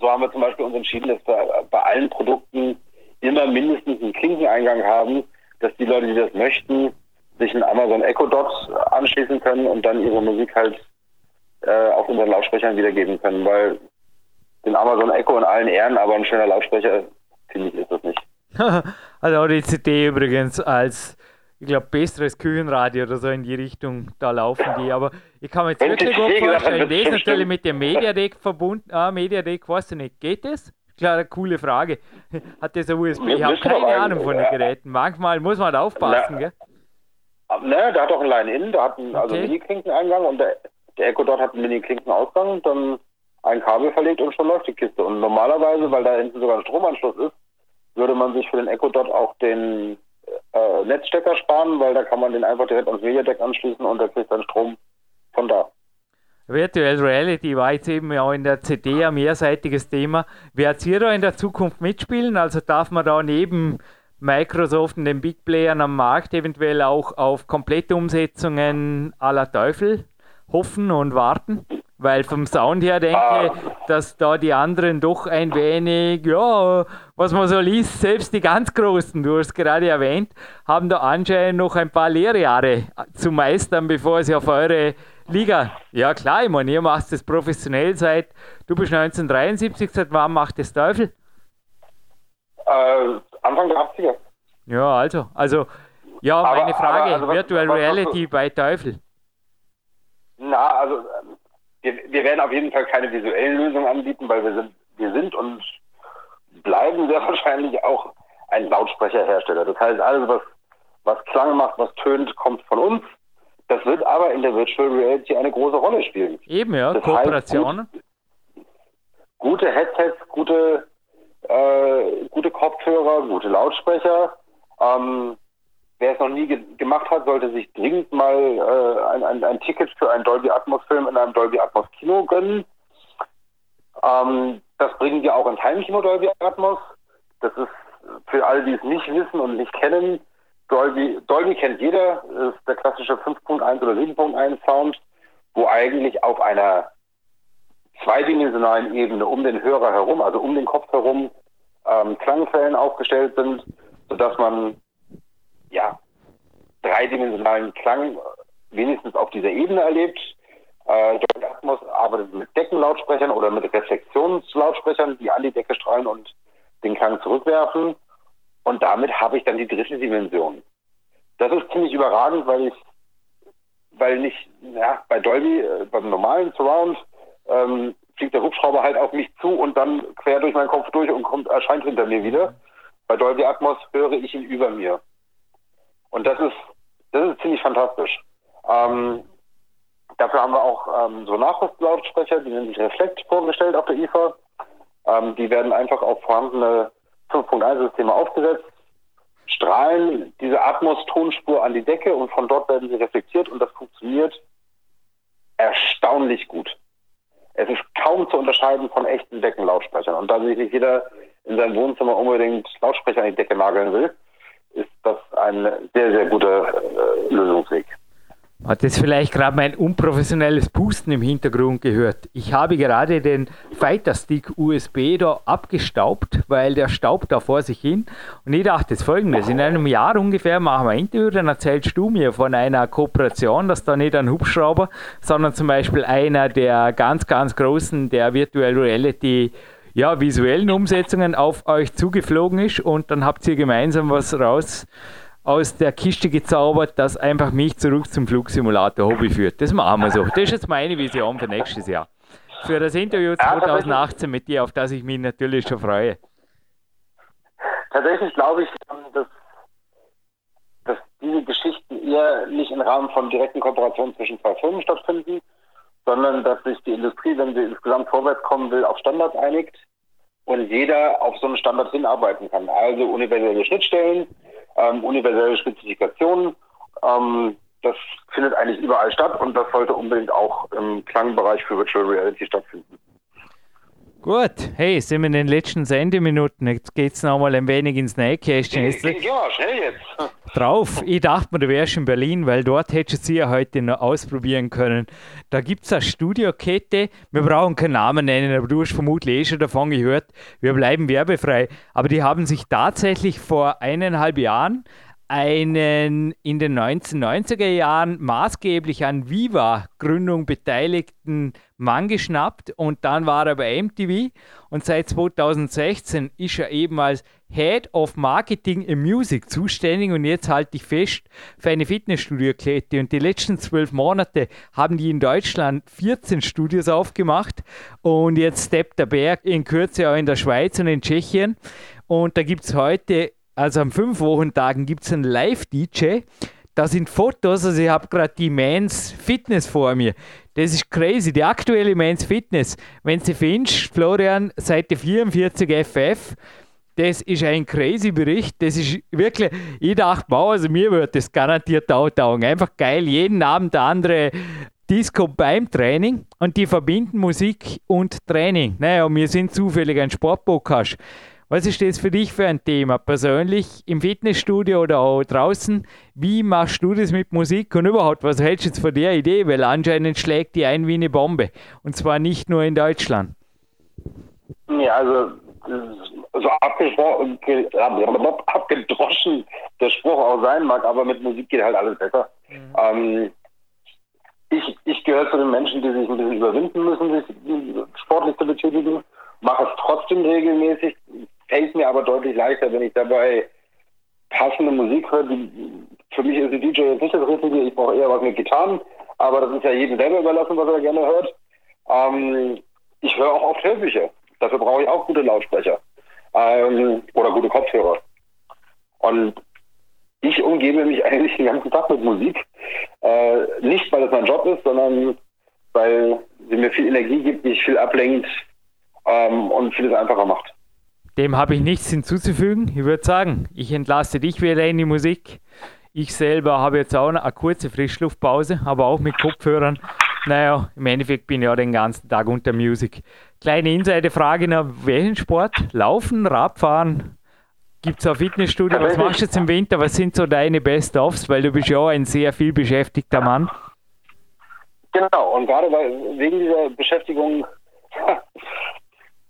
so haben wir zum Beispiel uns entschieden, dass wir bei allen Produkten immer mindestens einen Klinkeneingang haben, dass die Leute, die das möchten, sich einen Amazon Echo Dot anschließen können und dann ihre Musik halt äh, auf unseren Lautsprechern wiedergeben können, weil den Amazon Echo in allen Ehren, aber ein schöner Lautsprecher, finde ich, ist das nicht. [laughs] also auch die CD übrigens als ich glaube, besseres Küchenradio oder so in die Richtung, da laufen die. Aber ich kann mir jetzt wirklich gut vorstellen, das ist natürlich mit dem Mediadeck verbunden. Ah, Mediadeck, weißt du nicht, geht das? Klar, eine coole Frage. [laughs] Hat das ein USB? Ich habe keine Ahnung von den Geräten. Manchmal muss man da aufpassen, Na, gell? Ne, der hat auch einen Line-In, der hat einen also okay. also Mini-Klinkeneingang und der, der Echo dort hat einen Mini-Klinkenausgang, dann ein Kabel verlegt und schon läuft die Kiste. Und normalerweise, weil da hinten sogar ein Stromanschluss ist, würde man sich für den Echo dort auch den äh, Netzstecker sparen, weil da kann man den einfach direkt ans Mediadeck anschließen und der kriegt dann Strom von da. Virtual Reality war jetzt eben auch in der CD ein mehrseitiges Thema. Werdet ihr da in der Zukunft mitspielen? Also darf man da neben Microsoft und den Big Playern am Markt eventuell auch auf komplette Umsetzungen aller Teufel hoffen und warten? Weil vom Sound her denke ich, ah. dass da die anderen doch ein wenig, ja, was man so liest, selbst die ganz Großen, du hast gerade erwähnt, haben da anscheinend noch ein paar Lehrjahre zu meistern, bevor sie auf eure Liga. Ja klar, ich meine, ihr macht es professionell seit, du bist 1973, seit wann macht das Teufel? Äh, Anfang der 80er. Ja, also, also, ja, aber, meine Frage, aber, also Virtual was, Reality was, bei Teufel. Na, also wir, wir werden auf jeden Fall keine visuellen Lösungen anbieten, weil wir sind, wir sind und bleiben sehr [laughs] wahrscheinlich auch ein Lautsprecherhersteller. Das heißt, alles, was, was Klang macht, was tönt, kommt von uns. Das wird aber in der Virtual Reality eine große Rolle spielen. Eben, ja, das Kooperationen. Heißt, gut, gute Headsets, gute, äh, gute Kopfhörer, gute Lautsprecher, Ähm, wer es noch nie ge gemacht hat, sollte sich dringend mal äh, ein, ein, ein, Ticket für einen Dolby Atmos Film in einem Dolby Atmos Kino gönnen. Ähm, das bringen wir auch ins Heimkino Dolby Atmos. Das ist für alle, die es nicht wissen und nicht kennen. Dolby, Dolby kennt jeder, ist der klassische 5.1 oder 7.1 Sound, wo eigentlich auf einer zweidimensionalen Ebene um den Hörer herum, also um den Kopf herum, ähm, Klangquellen aufgestellt sind, sodass man ja dreidimensionalen Klang wenigstens auf dieser Ebene erlebt. Äh, Dolby Atmos arbeitet mit Deckenlautsprechern oder mit Reflexionslautsprechern, die an die Decke strahlen und den Klang zurückwerfen. Und damit habe ich dann die dritte Dimension. Das ist ziemlich überragend, weil ich, weil nicht, ja, bei Dolby, äh, beim normalen Surround, ähm, fliegt der Hubschrauber halt auf mich zu und dann quer durch meinen Kopf durch und kommt, erscheint hinter mir wieder. Bei Dolby Atmos höre ich ihn über mir. Und das ist, das ist ziemlich fantastisch. Ähm, dafür haben wir auch ähm, so Nachrüstlautsprecher, die nennen sich Reflekt vorgestellt auf der IFA. Ähm, die werden einfach auf vorhandene 5.1-Systeme aufgesetzt, strahlen diese Atmos-Tonspur an die Decke und von dort werden sie reflektiert und das funktioniert erstaunlich gut. Es ist kaum zu unterscheiden von echten Deckenlautsprechern. Und da sich nicht jeder in seinem Wohnzimmer unbedingt Lautsprecher an die Decke nageln will, ist das ein sehr, sehr guter äh, Lösungsweg. Hat jetzt vielleicht gerade mein unprofessionelles Pusten im Hintergrund gehört? Ich habe gerade den Fighter Stick USB da abgestaubt, weil der staubt da vor sich hin. Und ich dachte jetzt folgendes: In einem Jahr ungefähr machen wir ein Interview, dann erzählst du mir von einer Kooperation, dass da nicht ein Hubschrauber, sondern zum Beispiel einer der ganz, ganz großen der Virtual Reality ja, visuellen Umsetzungen auf euch zugeflogen ist und dann habt ihr gemeinsam was raus aus der Kiste gezaubert, das einfach mich zurück zum Flugsimulator Hobby führt. Das machen wir so. Das ist jetzt meine Vision für nächstes Jahr. Für das Interview 2018 mit dir, auf das ich mich natürlich schon freue. Tatsächlich glaube ich, dass, dass diese Geschichten eher nicht im Rahmen von direkten Kooperationen zwischen zwei Firmen stattfinden, sondern dass sich die Industrie, wenn sie insgesamt vorwärts kommen will, auf Standards einigt und jeder auf so einen Standard hinarbeiten kann. Also universelle Schnittstellen, ähm, universelle Spezifikationen. Ähm, das findet eigentlich überall statt und das sollte unbedingt auch im Klangbereich für Virtual Reality stattfinden. Gut, hey, sind wir in den letzten Sendeminuten. Jetzt geht es nochmal ein wenig ins Nähkästchen. Ja, schnell jetzt. [laughs] Drauf. Ich dachte mir, du wärst in Berlin, weil dort hättest du sie ja heute noch ausprobieren können. Da gibt es eine Studiokette. Wir brauchen keinen Namen nennen, aber du hast vermutlich eh schon davon gehört. Wir bleiben werbefrei. Aber die haben sich tatsächlich vor eineinhalb Jahren einen in den 1990er Jahren maßgeblich an Viva-Gründung beteiligten Mann geschnappt und dann war er bei MTV und seit 2016 ist er eben als Head of Marketing and Music zuständig und jetzt halte ich fest für eine Fitnessstudio-Kette und die letzten zwölf Monate haben die in Deutschland 14 Studios aufgemacht und jetzt steppt der Berg in Kürze auch in der Schweiz und in Tschechien. Und da gibt es heute also am fünf Wochentagen gibt es einen Live-DJ. Da sind Fotos, also ich habe gerade die Mans Fitness vor mir. Das ist crazy, die aktuelle Mans Fitness. Wenn sie findest, Florian, Seite 44 FF, das ist ein crazy Bericht. Das ist wirklich, ich dachte, wow, also mir wird das garantiert auch. Einfach geil, jeden Abend der andere Disco beim Training und die verbinden Musik und Training. Naja, wir sind zufällig ein Sportpodcast. Was ist das für dich für ein Thema? Persönlich im Fitnessstudio oder auch draußen? Wie machst du das mit Musik und überhaupt? Was hältst du jetzt von der Idee? Weil anscheinend schlägt die ein wie eine Bombe. Und zwar nicht nur in Deutschland. Ja, also so abgedroschen der Spruch auch sein mag, aber mit Musik geht halt alles besser. Mhm. Ähm, ich, ich gehöre zu den Menschen, die sich ein bisschen überwinden müssen, sich sportlich zu betätigen, mache es trotzdem regelmäßig, fällt mir aber deutlich leichter, wenn ich dabei passende Musik höre. für mich ist die DJ jetzt nicht das Richtige, ich brauche eher was mit Gitarren, aber das ist ja jedem selber überlassen, was er gerne hört. Ähm, ich höre auch oft Hörbücher. Dafür brauche ich auch gute Lautsprecher ähm, oder gute Kopfhörer. Und ich umgebe mich [laughs] eigentlich den ganzen Tag mit Musik. Äh, nicht, weil es mein Job ist, sondern weil sie mir viel Energie gibt, mich viel ablenkt ähm, und vieles einfacher macht. Dem habe ich nichts hinzuzufügen. Ich würde sagen, ich entlasse dich wieder in die Musik. Ich selber habe jetzt auch eine kurze Frischluftpause, aber auch mit Kopfhörern. Naja, im Endeffekt bin ich ja den ganzen Tag unter Musik. Kleine Insider-Frage Welchen Sport? Laufen, Radfahren? Gibt es ein Fitnessstudio? Was machst du jetzt im Winter? Was sind so deine Best-ofs? Weil du bist ja auch ein sehr viel beschäftigter Mann. Genau, und gerade wegen dieser Beschäftigung [laughs]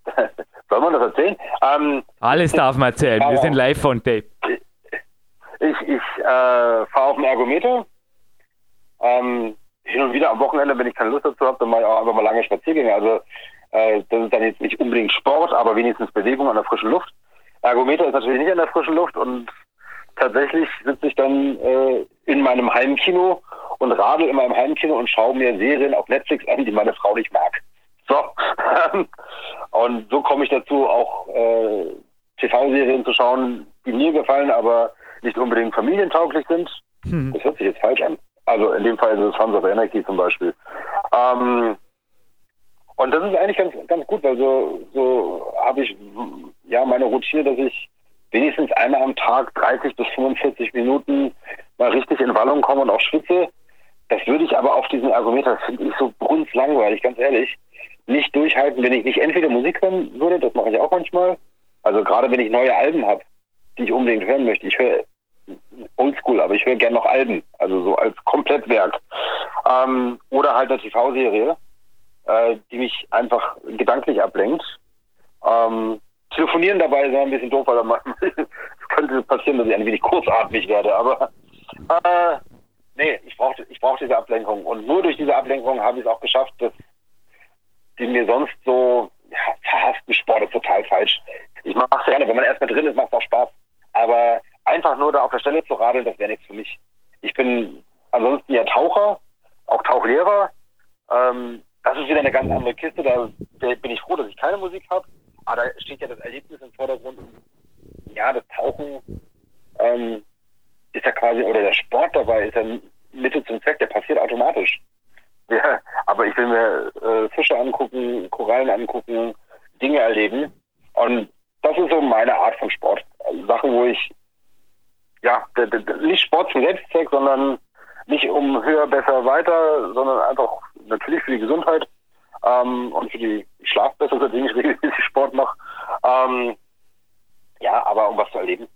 [laughs] Soll man das erzählen? Ähm, Alles darf man erzählen. Wir sind live von Tape. Ich, ich äh, fahre auf dem Ergometer. Ähm, hin und wieder am Wochenende, wenn ich keine Lust dazu habe, dann mache ich auch einfach mal lange Spaziergänge. Also äh, das ist dann jetzt nicht unbedingt Sport, aber wenigstens Bewegung an der frischen Luft. Ergometer ist natürlich nicht an der frischen Luft und tatsächlich sitze ich dann äh, in meinem Heimkino und radel in meinem Heimkino und schaue mir Serien auf Netflix an, die meine Frau nicht mag. So. [laughs] und so komme ich dazu, auch äh, TV-Serien zu schauen, die mir gefallen, aber nicht unbedingt familientauglich sind. Hm. Das hört sich jetzt falsch an. Also in dem Fall ist es Sons of Anarchy zum Beispiel. Ähm, und das ist eigentlich ganz, ganz gut, weil so, so habe ich ja meine Routine, dass ich wenigstens einmal am Tag 30 bis 45 Minuten mal richtig in Wallung komme und auch schwitze. Das würde ich aber auf diesem Ergometer, das finde ich so brunzlangweilig, ganz ehrlich, nicht durchhalten, wenn ich nicht entweder Musik hören würde, das mache ich auch manchmal. Also gerade wenn ich neue Alben habe, die ich unbedingt hören möchte. Ich höre oldschool, aber ich höre gerne noch Alben, also so als Komplettwerk. Ähm, oder halt eine TV-Serie, äh, die mich einfach gedanklich ablenkt. Ähm, telefonieren dabei ist ein bisschen doof, weil [laughs] es könnte passieren, dass ich ein wenig kurzatmig werde, aber äh, nee, ich brauche ich brauch diese Ablenkung. Und nur durch diese Ablenkung habe ich es auch geschafft, dass die mir sonst so ja, verhassten Sport ist total falsch. Ich mache es gerne, wenn man erstmal drin ist, macht es auch Spaß. Aber einfach nur da auf der Stelle zu radeln, das wäre nichts für mich. Ich bin ansonsten ja Taucher, auch Tauchlehrer. Ähm, das ist wieder eine ganz andere Kiste. Da bin ich froh, dass ich keine Musik habe. Aber da steht ja das Erlebnis im Vordergrund. Ja, das Tauchen ähm, ist ja quasi, oder der Sport dabei ist ja Mittel zum Zweck, der passiert automatisch. [laughs] Ja, aber ich will mir äh, Fische angucken, Korallen angucken, Dinge erleben. Und das ist so meine Art von Sport. Also Sachen, wo ich, ja, nicht Sport zum Selbstzweck, sondern nicht um höher, besser, weiter, sondern einfach natürlich für die Gesundheit ähm, und für die Schlaf besser, seitdem ich [laughs] regelmäßig Sport mache. Ähm, ja, aber um was zu erleben.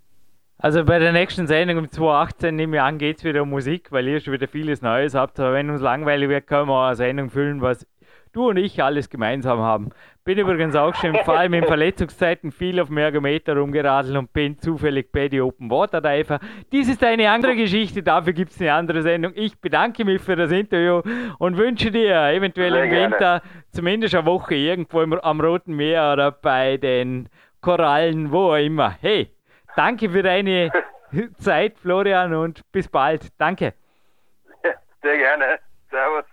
Also bei der nächsten Sendung um 2018 nehme ich an, geht es wieder um Musik, weil ihr schon wieder vieles Neues habt. Aber wenn uns langweilig wird, können wir eine Sendung füllen, was du und ich alles gemeinsam haben. Bin übrigens auch schon vor [laughs] allem in Verletzungszeiten viel auf dem Ergometer rumgeradelt und bin zufällig bei die Open Water Diver. Dies ist eine andere Geschichte, dafür gibt es eine andere Sendung. Ich bedanke mich für das Interview und wünsche dir eventuell Sehr im gerne. Winter zumindest eine Woche irgendwo am Roten Meer oder bei den Korallen, wo auch immer. Hey, Danke für deine [laughs] Zeit, Florian, und bis bald. Danke. Sehr gerne. Servus.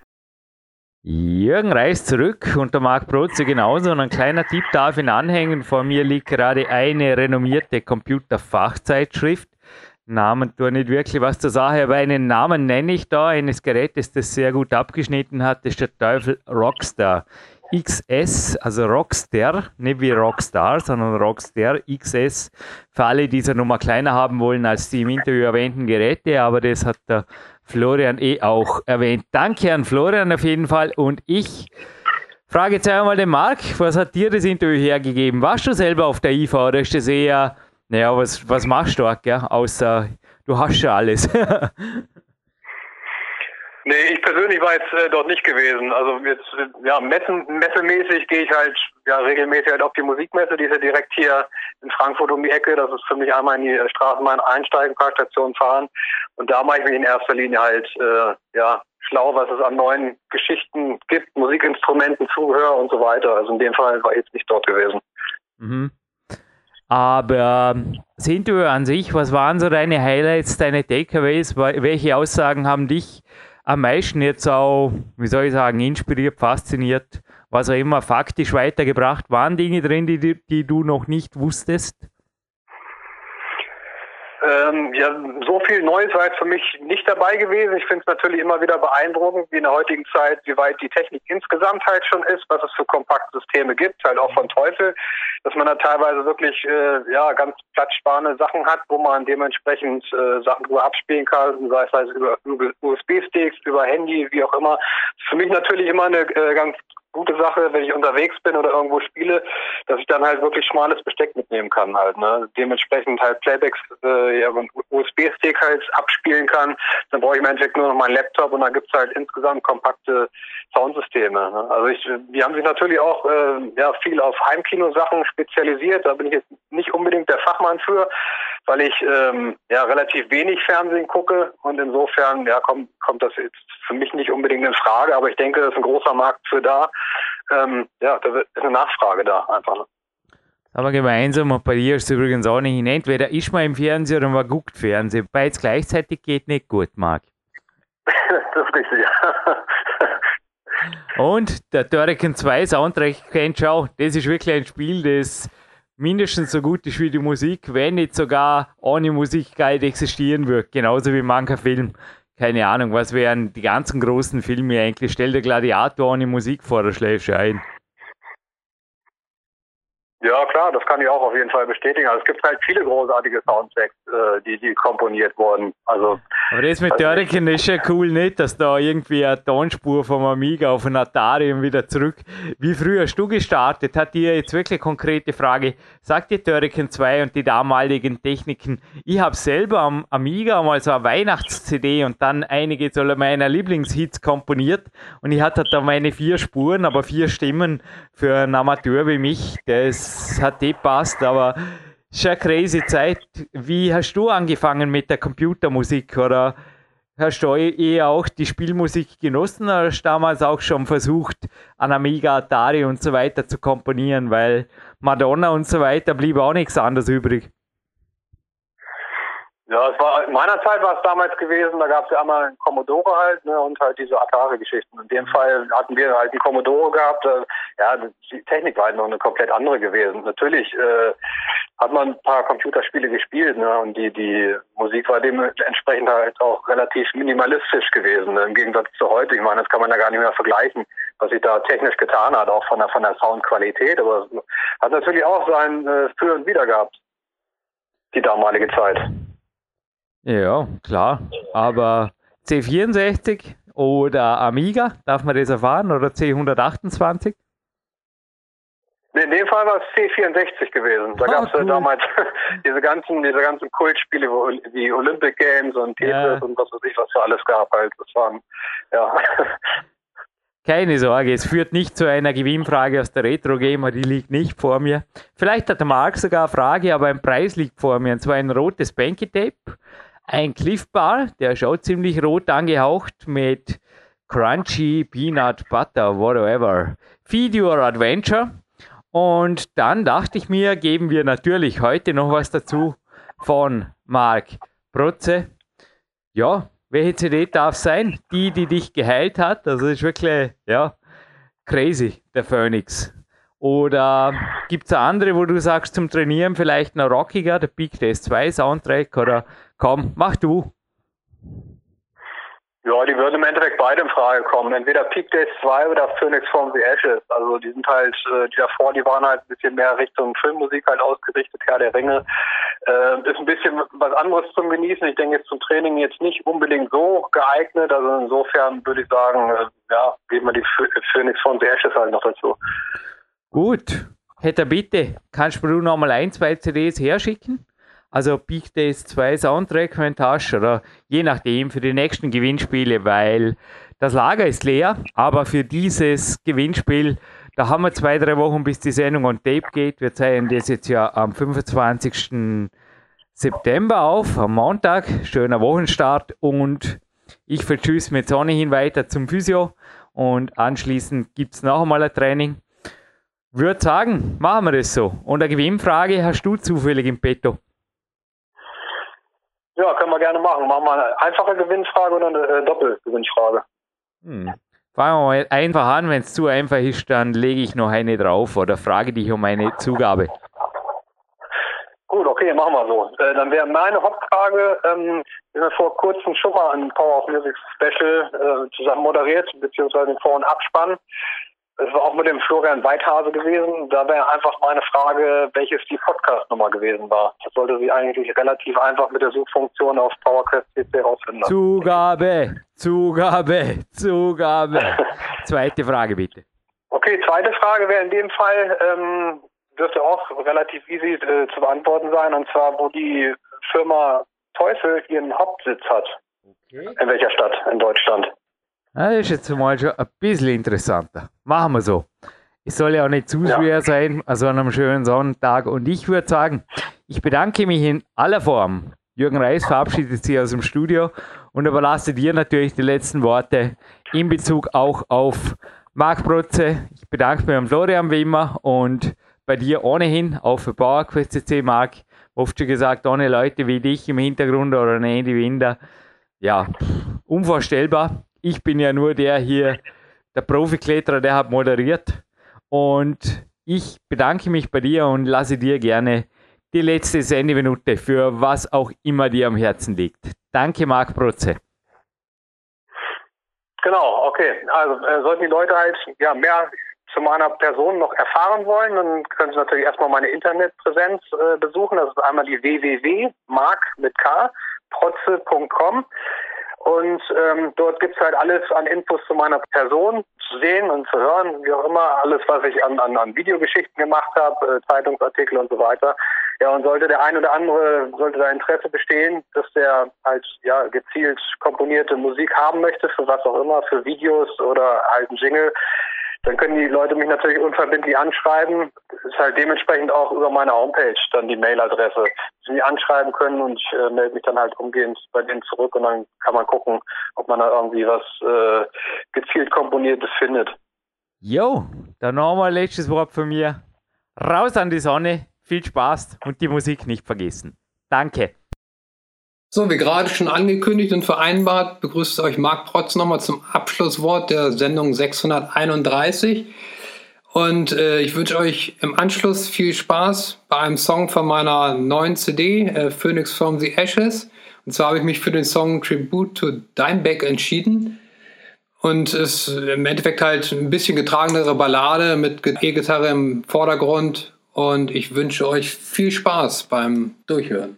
Jürgen reist zurück und der Marc Brotze genauso. Und ein kleiner Tipp darf ihn anhängen. Vor mir liegt gerade eine renommierte Computerfachzeitschrift. Namen tun nicht wirklich was zur Sache, aber einen Namen nenne ich da eines Gerätes, das sehr gut abgeschnitten hat, das ist der Teufel Rockstar. XS, also Rockstar, nicht wie Rockstar, sondern Rockstar XS, für alle, die es nochmal kleiner haben wollen als die im Interview erwähnten Geräte, aber das hat der Florian eh auch erwähnt. Danke an Florian auf jeden Fall und ich frage jetzt einmal den Marc, was hat dir das Interview hergegeben? Warst du selber auf der IFA oder ist das eher, naja, was, was machst du gell? außer du hast schon alles? [laughs] Nee, ich persönlich war jetzt äh, dort nicht gewesen. Also jetzt, ja, messen, messemäßig gehe ich halt ja regelmäßig halt auf die Musikmesse, die ist ja direkt hier in Frankfurt um die Ecke. Das ist für mich einmal in die Straßenbahn einsteigen, Parkstation fahren. Und da mache ich mich in erster Linie halt äh, ja schlau, was es an neuen Geschichten gibt, Musikinstrumenten, Zuhör und so weiter. Also in dem Fall war ich jetzt nicht dort gewesen. Mhm. Aber sind du an sich, was waren so deine Highlights, deine Takeaways? Welche Aussagen haben dich am meisten jetzt auch, wie soll ich sagen, inspiriert, fasziniert, was auch immer, faktisch weitergebracht? Waren Dinge drin, die, die du noch nicht wusstest? Ähm, ja, so viel Neues war jetzt für mich nicht dabei gewesen. Ich finde es natürlich immer wieder beeindruckend, wie in der heutigen Zeit, wie weit die Technik insgesamt halt schon ist, was es für kompakte Systeme gibt, halt auch von Teufel, dass man da teilweise wirklich äh, ja ganz platzsparende Sachen hat, wo man dementsprechend äh, Sachen drüber abspielen kann, sei es über, über USB-Sticks, über Handy, wie auch immer. Für mich natürlich immer eine äh, ganz gute Sache, wenn ich unterwegs bin oder irgendwo spiele, dass ich dann halt wirklich schmales Besteck mitnehmen kann halt. Ne? Dementsprechend halt Playbacks, äh, ja, USB-Stick halt abspielen kann. Dann brauche ich im Endeffekt nur noch meinen Laptop und dann gibt's halt insgesamt kompakte Soundsysteme. Ne? Also ich, die haben sich natürlich auch äh, ja viel auf Heimkino-Sachen spezialisiert. Da bin ich jetzt nicht unbedingt der Fachmann für, weil ich ähm, ja relativ wenig Fernsehen gucke und insofern ja kommt kommt das jetzt für mich nicht unbedingt in Frage, aber ich denke, es ist ein großer Markt für da. Ähm, ja, da ist eine Nachfrage da einfach. Ne? Aber gemeinsam und bei dir ist es übrigens auch nicht. Entweder ist man im Fernsehen oder man guckt Fernsehen. Beides gleichzeitig geht nicht gut, Marc. [laughs] das ist richtig, ja. Und der Turrican 2 Soundtrack kennt schau, das ist wirklich ein Spiel, das mindestens so gut ist wie die Musik, wenn nicht sogar ohne Musik nicht existieren wird. Genauso wie mancher Film. Keine Ahnung, was wären die ganzen großen Filme eigentlich? Stell dir Gladiator ohne Musik vor, da schläfst du ein. Ja, klar, das kann ich auch auf jeden Fall bestätigen. Also es gibt halt viele großartige Soundtracks, äh, die, die komponiert wurden. Also, Aber das mit Dörriken ist ja cool nicht, dass da irgendwie eine Tonspur vom Amiga auf ein Atari und wieder zurück. Wie früher hast du gestartet? Hat dir jetzt wirklich konkrete Frage, sagt dir Dörriken 2 und die damaligen Techniken? Ich habe selber am Amiga mal so eine Weihnachts-CD und dann einige meiner Lieblingshits komponiert und ich hatte da meine vier Spuren, aber vier Stimmen für einen Amateur wie mich, der ist hat eh passt, aber schon eine crazy Zeit. Wie hast du angefangen mit der Computermusik oder hast du eher auch die Spielmusik genossen oder hast du damals auch schon versucht, an Amiga, Atari und so weiter zu komponieren, weil Madonna und so weiter blieb auch nichts anderes übrig? Ja, es war in meiner Zeit war es damals gewesen, da gab es ja einmal einen Commodore halt, ne, und halt diese Atari-Geschichten. In dem. Fall hatten wir halt einen Commodore gehabt. Äh, ja, die Technik war halt noch eine komplett andere gewesen. Natürlich äh, hat man ein paar Computerspiele gespielt, ne, und die die Musik war dementsprechend halt auch relativ minimalistisch gewesen, ne, im Gegensatz zu heute. Ich meine, das kann man ja gar nicht mehr vergleichen, was sich da technisch getan hat, auch von der von der Soundqualität. Aber hat natürlich auch sein äh, Für und Wider gehabt, die damalige Zeit. Ja, klar. Aber C64 oder Amiga, darf man das erfahren? Oder C128? in dem Fall war es C64 gewesen. Da ah, gab es cool. ja damals [laughs] diese ganzen, diese ganzen Kultspiele wie Olympic Games und Tetris ja. und was weiß ich, was für alles gab halt. Das waren, ja. [laughs] Keine Sorge, es führt nicht zu einer Gewinnfrage aus der Retro Gamer, die liegt nicht vor mir. Vielleicht hat der Marc sogar eine Frage, aber ein Preis liegt vor mir, und zwar ein rotes Banky Tape ein Cliff Bar, der schaut ziemlich rot angehaucht mit Crunchy Peanut Butter, whatever. Feed Your Adventure. Und dann dachte ich mir, geben wir natürlich heute noch was dazu von Marc Protze. Ja, welche CD darf sein? Die, die dich geheilt hat. Also ist wirklich, ja, crazy, der Phoenix. Oder gibt es andere, wo du sagst, zum Trainieren vielleicht noch rockiger, der Big Test 2 Soundtrack oder komm, mach du. Ja, die würden im Endeffekt beide in Frage kommen. Entweder Peak Days 2 oder Phoenix from the Ashes. Also die sind halt, äh, die davor, die waren halt ein bisschen mehr Richtung Filmmusik halt ausgerichtet, Herr der Ringe. Äh, ist ein bisschen was anderes zum Genießen. Ich denke jetzt zum Training jetzt nicht unbedingt so geeignet. Also insofern würde ich sagen, äh, ja, geben wir die Phoenix from the Ashes halt noch dazu. Gut. Hätte bitte, kannst du noch mal ein, zwei CDs herschicken? Also Big Days 2 Soundtrack in Tasche oder je nachdem für die nächsten Gewinnspiele, weil das Lager ist leer, aber für dieses Gewinnspiel, da haben wir zwei, drei Wochen, bis die Sendung on Tape geht. Wir zeigen das jetzt ja am 25. September auf, am Montag, schöner Wochenstart und ich vertschüss mit Sonne hin weiter zum Physio und anschließend gibt es noch einmal ein Training würde sagen, machen wir das so. Und eine Gewinnfrage hast du zufällig im Petto? Ja, können wir gerne machen. Machen wir eine einfache Gewinnfrage oder eine äh, Doppelgewinnfrage? Hm. Fangen wir mal einfach an. Wenn es zu einfach ist, dann lege ich noch eine drauf oder frage dich um eine Zugabe. Gut, Okay, machen wir so. Äh, dann wäre meine Hauptfrage, ähm, wir haben vor kurzem schon mal ein Power of Music Special äh, zusammen moderiert, beziehungsweise den Vor- und Abspann. Es war auch mit dem Florian Weithase gewesen. Da wäre einfach meine Frage, welches die Podcast-Nummer gewesen war. Das sollte sie eigentlich relativ einfach mit der Suchfunktion auf PowerQuest CC rausfinden. Zugabe, Zugabe, Zugabe. [laughs] Zweite Frage bitte. Okay, zweite Frage wäre in dem Fall, ähm, dürfte auch relativ easy äh, zu beantworten sein, und zwar, wo die Firma Teufel ihren Hauptsitz hat. Okay. In welcher Stadt in Deutschland? Das ist jetzt mal schon ein bisschen interessanter. Machen wir so. Es soll ja auch nicht zu schwer ja. sein, also an einem schönen Sonntag. Und ich würde sagen, ich bedanke mich in aller Form. Jürgen Reis verabschiedet sich aus dem Studio und überlasse dir natürlich die letzten Worte in Bezug auch auf Marc Protze. Ich bedanke mich an Florian wie immer und bei dir ohnehin auch für PowerQuest CC, Marc. Oft schon gesagt, ohne Leute wie dich im Hintergrund oder ein Andy Winder. Ja, unvorstellbar. Ich bin ja nur der hier, der Profikletterer, der hat moderiert. Und ich bedanke mich bei dir und lasse dir gerne die letzte Sendeminute für was auch immer dir am Herzen liegt. Danke, Marc Protze. Genau, okay. Also äh, sollten die Leute halt ja mehr zu meiner Person noch erfahren wollen, dann können Sie natürlich erstmal meine Internetpräsenz äh, besuchen. Das ist einmal die www.mark mit K, protze.com. Und ähm, dort gibt's halt alles an Infos zu meiner Person zu sehen und zu hören, wie auch immer, alles, was ich an, an, an Videogeschichten gemacht habe, äh, Zeitungsartikel und so weiter. Ja, und sollte der ein oder andere, sollte da Interesse bestehen, dass der halt ja gezielt komponierte Musik haben möchte, für was auch immer, für Videos oder halt ein Jingle, dann können die Leute mich natürlich unverbindlich anschreiben. Das ist halt dementsprechend auch über meine Homepage dann die Mailadresse. Sie mich anschreiben können und ich äh, melde mich dann halt umgehend bei denen zurück und dann kann man gucken, ob man da irgendwie was äh, gezielt Komponiertes findet. Jo, dann nochmal letztes Wort von mir. Raus an die Sonne, viel Spaß und die Musik nicht vergessen. Danke. So, wie gerade schon angekündigt und vereinbart, begrüßt euch Marc Protz nochmal zum Abschlusswort der Sendung 631. Und äh, ich wünsche euch im Anschluss viel Spaß bei einem Song von meiner neuen CD, äh, Phoenix from the Ashes. Und zwar habe ich mich für den Song Tribute to Dimebag entschieden. Und es ist im Endeffekt halt ein bisschen getragenere Ballade mit E-Gitarre im Vordergrund. Und ich wünsche euch viel Spaß beim Durchhören.